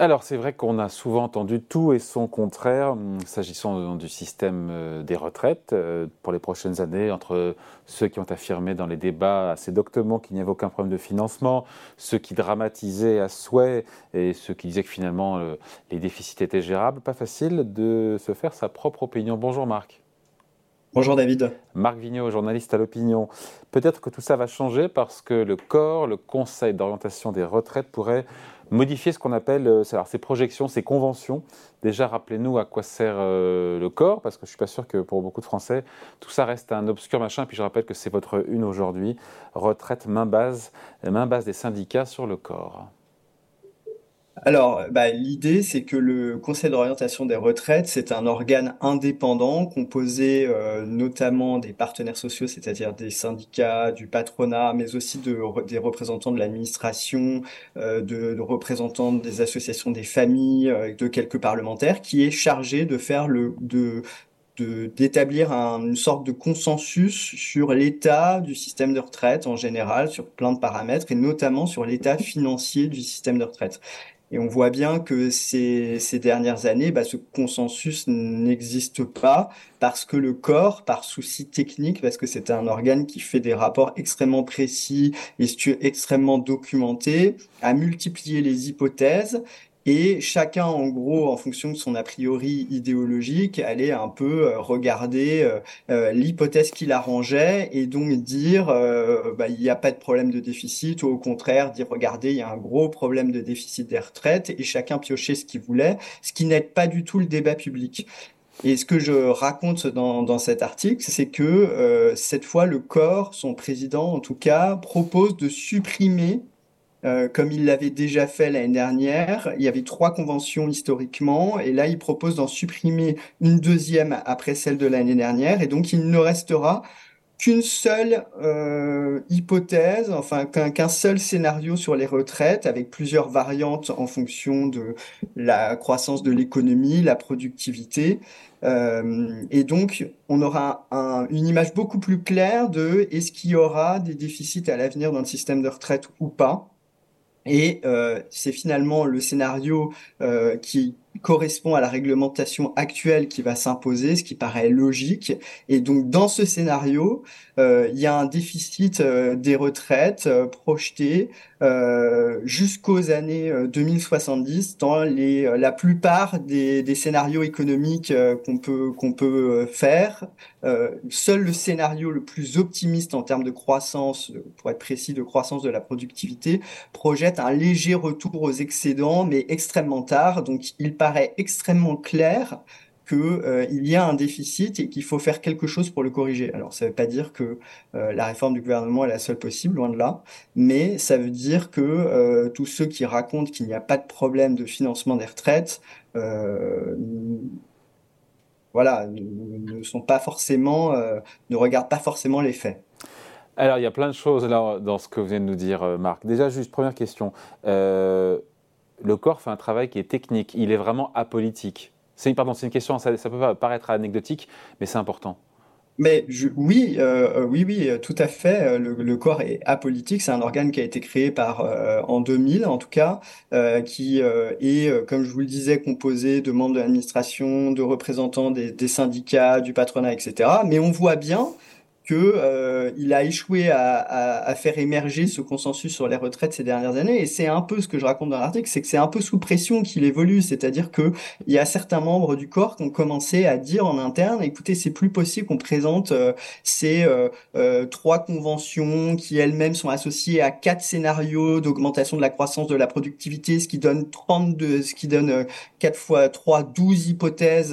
Alors c'est vrai qu'on a souvent entendu tout et son contraire hum, s'agissant du système euh, des retraites euh, pour les prochaines années entre ceux qui ont affirmé dans les débats assez doctement qu'il n'y avait aucun problème de financement, ceux qui dramatisaient à souhait et ceux qui disaient que finalement euh, les déficits étaient gérables. Pas facile de se faire sa propre opinion. Bonjour Marc. Bonjour David. Marc Vigneault, journaliste à l'opinion. Peut-être que tout ça va changer parce que le corps, le Conseil d'orientation des retraites, pourrait modifier ce qu'on appelle euh, ces projections, ces conventions. Déjà, rappelez-nous à quoi sert euh, le corps, parce que je ne suis pas sûr que pour beaucoup de Français, tout ça reste un obscur machin. Puis je rappelle que c'est votre une aujourd'hui, retraite main base, main base des syndicats sur le corps. Alors, bah, l'idée, c'est que le Conseil d'orientation des retraites, c'est un organe indépendant composé euh, notamment des partenaires sociaux, c'est-à-dire des syndicats, du patronat, mais aussi de, des représentants de l'administration, euh, de, de, représentants des associations des familles, euh, de quelques parlementaires, qui est chargé de faire le, de, d'établir une sorte de consensus sur l'état du système de retraite en général, sur plein de paramètres, et notamment sur l'état financier du système de retraite. Et on voit bien que ces, dernières années, bah, ce consensus n'existe pas parce que le corps, par souci technique, parce que c'est un organe qui fait des rapports extrêmement précis et extrêmement documentés, a multiplié les hypothèses et chacun, en gros, en fonction de son a priori idéologique, allait un peu euh, regarder euh, euh, l'hypothèse qui l'arrangeait et donc dire bah, il n'y a pas de problème de déficit, ou au contraire dire regardez, il y a un gros problème de déficit des retraites, et chacun piochait ce qu'il voulait, ce qui n'aide pas du tout le débat public. Et ce que je raconte dans cet article, c'est que cette fois, le corps, son président en tout cas, propose de supprimer euh, comme il l'avait déjà fait l'année dernière. Il y avait trois conventions historiquement, et là, il propose d'en supprimer une deuxième après celle de l'année dernière, et donc il ne restera qu'une seule euh, hypothèse, enfin qu'un seul scénario sur les retraites, avec plusieurs variantes en fonction de la croissance de l'économie, la productivité. Euh, et donc, on aura une image beaucoup plus claire de est-ce qu'il y aura des déficits à l'avenir dans le système de retraite ou pas. Et euh, c'est finalement le scénario euh, qui correspond à la réglementation actuelle qui va s'imposer, ce qui paraît logique. Et donc dans ce scénario, euh, il y a un déficit euh, des retraites euh, projeté jusqu'aux années 2070 dans les, la plupart des, des scénarios économiques qu'on peut qu'on peut faire. seul le scénario le plus optimiste en termes de croissance, pour être précis, de croissance de la productivité, projette un léger retour aux excédents, mais extrêmement tard. Donc il paraît extrêmement clair qu'il euh, y a un déficit et qu'il faut faire quelque chose pour le corriger. Alors ça ne veut pas dire que euh, la réforme du gouvernement est la seule possible, loin de là, mais ça veut dire que euh, tous ceux qui racontent qu'il n'y a pas de problème de financement des retraites, voilà, ne, sont pas forcément, ne regardent pas forcément les faits. Alors il y a plein de choses dans ce que vous venez de nous dire, Marc. Déjà, juste première question le corps fait un travail qui est technique, il est vraiment apolitique. C'est, pardon, c'est une question, ça, peut paraître anecdotique, mais c'est important. Mais oui, euh, oui, oui, tout à fait. Le, corps est apolitique. C'est un organe qui a été créé par euh, en 2000, en tout cas, euh, qui est, comme je vous le disais, composé de membres de l'administration, de représentants des, syndicats, du patronat, etc. Mais on voit bien que euh, il a échoué à, à, à, faire émerger ce consensus sur les retraites ces dernières années. Et c'est un peu ce que je raconte dans l'article, c'est que c'est un peu sous pression qu'il évolue. C'est-à-dire que il y a certains membres du corps qui ont commencé à dire en interne, écoutez, c'est plus possible qu'on présente euh, ces euh, trois conventions qui elles-mêmes sont associées à quatre scénarios d'augmentation de la croissance de la productivité, ce qui donne 32, ce qui donne 4 fois 3, 12 hypothèses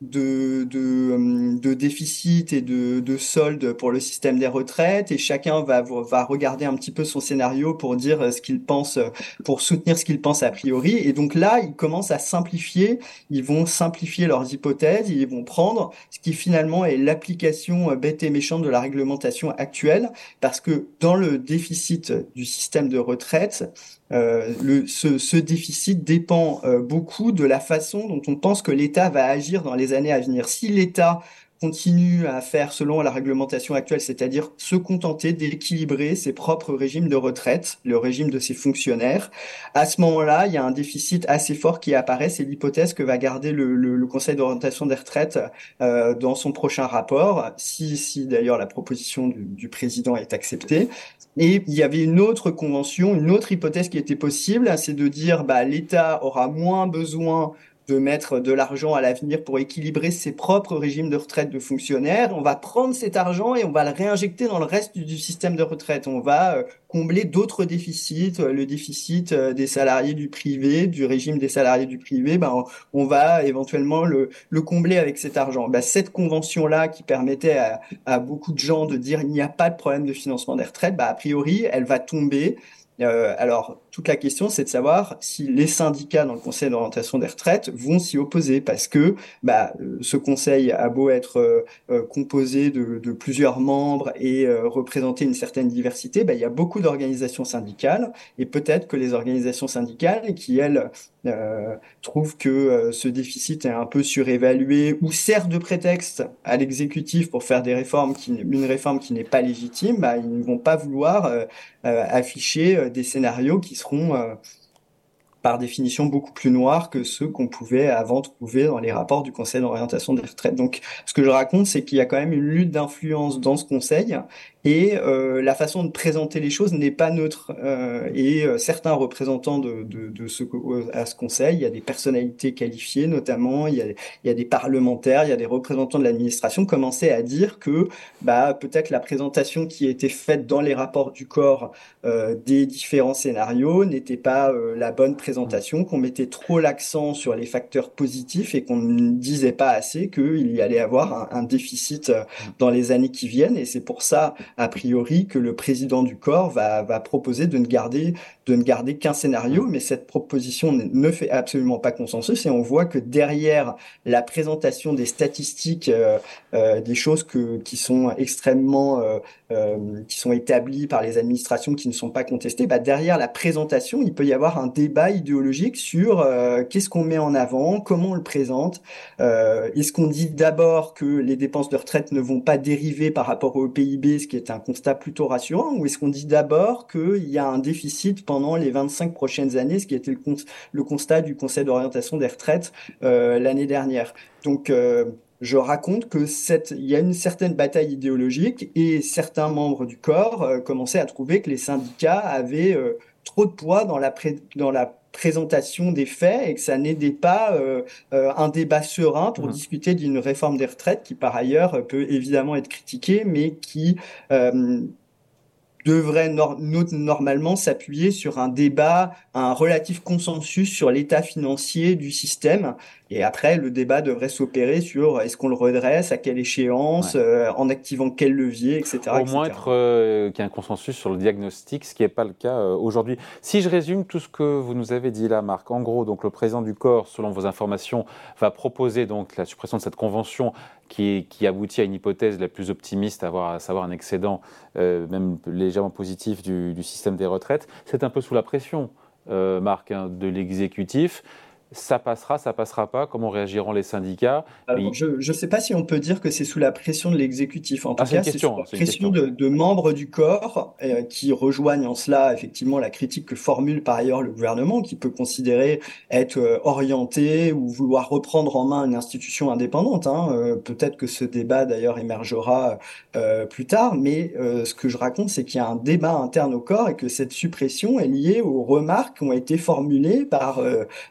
de, de, de déficit et de, de solde pour le système des retraites et chacun va, va regarder un petit peu son scénario pour dire euh, ce qu'il pense, euh, pour soutenir ce qu'il pense a priori. Et donc là, ils commencent à simplifier, ils vont simplifier leurs hypothèses, ils vont prendre ce qui finalement est l'application euh, bête et méchante de la réglementation actuelle, parce que dans le déficit du système de retraite, euh, ce, déficit dépend beaucoup de la façon dont on pense que l'État va agir dans les années à venir. Si l'État continue à faire selon la réglementation actuelle, c'est-à-dire se contenter d'équilibrer ses propres régimes de retraite, le régime de ses fonctionnaires. À ce moment-là, il y a un déficit assez fort qui apparaît. C'est l'hypothèse que va garder le, le, Conseil d'orientation des retraites euh, dans son prochain rapport, si, si d'ailleurs la proposition du, du, président est acceptée. Et il y avait une autre convention, une autre hypothèse qui était possible, c'est de dire bah, l'État aura moins besoin de mettre de l'argent à l'avenir pour équilibrer ses propres régimes de retraite de fonctionnaires. On va prendre cet argent et on va le réinjecter dans le reste du, système de retraite. On va euh, combler d'autres déficits, euh, le déficit euh, des salariés du privé, du régime des salariés du privé. Ben, on va éventuellement le, le combler avec cet argent. Ben, cette convention-là qui permettait à, à, beaucoup de gens de dire il n'y a pas de problème de financement des retraites, ben, a priori, elle va tomber. Euh, alors, toute la question, c'est de savoir si les syndicats dans le Conseil d'orientation des retraites vont s'y opposer, parce que bah, euh, ce Conseil a beau être euh, euh, composé de, plusieurs membres et représenter une certaine diversité, bah, il y a beaucoup d'organisations syndicales, et peut-être que les organisations syndicales qui, elles, trouvent que ce déficit est un peu surévalué ou sert de prétexte à l'exécutif pour faire des réformes qui, une réforme qui n'est pas légitime, bah, ils ne vont pas vouloir afficher des scénarios qui seront euh, par définition beaucoup plus noirs que ceux qu'on pouvait avant trouver dans les rapports du Conseil d'orientation des retraites. Donc, ce que je raconte, c'est qu'il y a quand même une lutte d'influence dans ce Conseil et euh, la façon de présenter les choses n'est pas neutre. Euh, et euh, certains représentants de, de, de, ce, à ce conseil, il y a des personnalités qualifiées notamment, il y a, il y a des parlementaires, il y a des représentants de l'administration, commençaient à dire que bah, peut-être la présentation qui a été faite dans les rapports du corps euh, des différents scénarios n'était pas euh, la bonne présentation, qu'on mettait trop l'accent sur les facteurs positifs et qu'on ne disait pas assez qu'il y allait avoir un, un déficit dans les années qui viennent. Et c'est pour ça a priori que le président du corps va, va proposer de ne garder de ne garder qu'un scénario, mais cette proposition ne fait absolument pas consensus et on voit que derrière la présentation des statistiques, euh, euh, des choses que, qui sont extrêmement, euh, qui sont établies par les administrations qui ne sont pas contestées, bah derrière la présentation, il peut y avoir un débat idéologique sur qu'est-ce qu'on met en avant, comment on le présente. Est-ce qu'on dit d'abord que les dépenses de retraite ne vont pas dériver par rapport au PIB, ce qui est un constat plutôt rassurant, ou est-ce qu'on dit d'abord qu'il y a un déficit pendant pendant les 25 prochaines années, ce qui était le, le constat du Conseil d'orientation des retraites euh, l'année dernière. Donc, euh, je raconte que cette, il y a une certaine bataille idéologique et certains membres du corps euh, commençaient à trouver que les syndicats avaient trop de poids dans la, dans la présentation des faits et que ça n'aidait pas euh, euh, un débat serein pour mmh. discuter d'une réforme des retraites qui par ailleurs peut évidemment être critiquée mais qui euh, devrait normalement s'appuyer sur un débat, un relatif consensus sur l'état financier du système et après, le débat devrait s'opérer sur est-ce qu'on le redresse, à quelle échéance, euh, en activant quel levier, etc. Au moins être euh, qu'il y ait un consensus sur le diagnostic, ce qui n'est pas le cas euh, aujourd'hui. Si je résume tout ce que vous nous avez dit là, Marc, en gros, donc le président du corps, selon vos informations, va proposer donc la suppression de cette convention qui, qui aboutit à une hypothèse la plus optimiste, à, avoir, à savoir un excédent même légèrement positif du, du, système des retraites. C'est un peu sous la pression, Marc, hein, de l'exécutif ça passera, ça passera pas Comment réagiront les syndicats Je ne sais pas si on peut dire que c'est sous la pression de l'exécutif. En tout ah, cas, c'est sous la pression de, de, membres du corps euh, qui rejoignent en cela effectivement la critique que formule par ailleurs le gouvernement, qui peut considérer être euh, orienté ou vouloir reprendre en main une institution indépendante. Hein. Euh, Peut-être que ce débat d'ailleurs émergera euh, plus tard, mais euh, ce que je raconte, c'est qu'il y a un débat interne au corps et que cette suppression est liée aux remarques qui ont été formulées par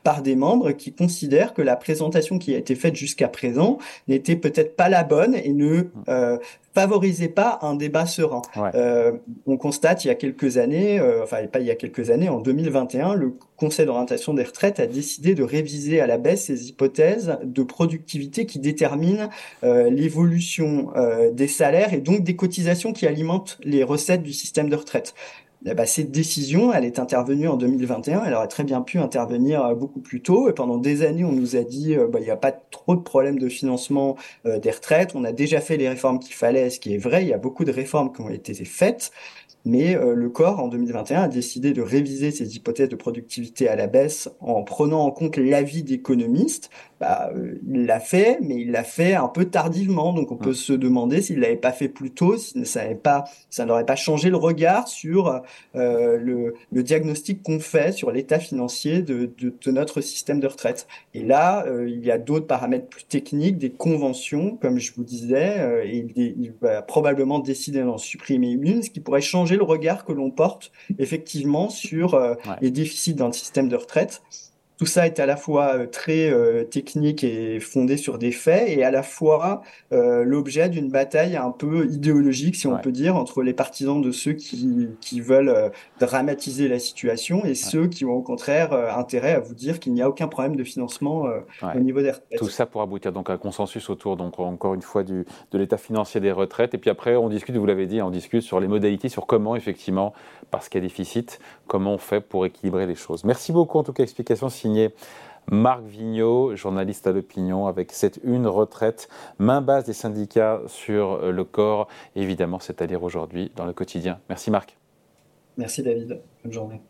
par des membres qui considèrent que la présentation qui a été faite jusqu'à présent n'était peut-être pas la bonne et ne euh, favorisait pas un débat serein. Euh, on constate il y a quelques années, euh, enfin pas il y a quelques années, en 2021, le Conseil d'orientation des retraites a décidé de réviser à la baisse ses hypothèses de productivité qui déterminent l'évolution des salaires et donc des cotisations qui alimentent les recettes du système de retraite. Ben, cette décision, elle est intervenue en 2021. Elle aurait très bien pu intervenir euh, beaucoup plus tôt. Et pendant des années, on nous a dit euh, bah, il n'y a pas trop de problèmes de financement euh, des retraites. On a déjà fait les réformes qu'il fallait, ce qui est vrai. Il y a beaucoup de réformes qui ont été faites. Mais le corps, en 2021, a décidé de réviser ses hypothèses de productivité à la baisse en prenant en compte l'avis d'économistes bah, euh, il l'a fait, mais il l'a fait un peu tardivement. Donc on peut se demander s'il l'avait pas fait plus tôt, si ça pas, n'aurait pas changé le regard sur euh, le, le, diagnostic qu'on fait sur l'état financier de, de, de, notre système de retraite. Et là, euh, il y a d'autres paramètres plus techniques, des conventions, comme je vous disais, euh, et il, va probablement décider d'en supprimer une, ce qui pourrait changer le regard que l'on porte effectivement sur euh, les déficits dans le système de retraite tout ça est à la fois euh, très euh, technique et fondé sur des faits, et à la fois euh, l'objet d'une bataille un peu idéologique, si on peut dire, entre les partisans de ceux qui, qui veulent dramatiser la situation et ceux qui ont au contraire intérêt à vous dire qu'il n'y a aucun problème de financement au niveau des retraites. Tout ça pour aboutir donc à un consensus autour, donc encore une fois, du, de l'état financier des retraites, et puis après on discute, vous l'avez dit, on discute sur les modalités, sur comment effectivement, parce qu'il y a déficit, comment on fait pour équilibrer les choses. Merci beaucoup en tout cas, explication Marc Vigneault, journaliste à l'opinion, avec cette une retraite, main basse des syndicats sur le corps. Évidemment, c'est à lire aujourd'hui dans le quotidien. Merci Marc. Merci David. Bonne journée.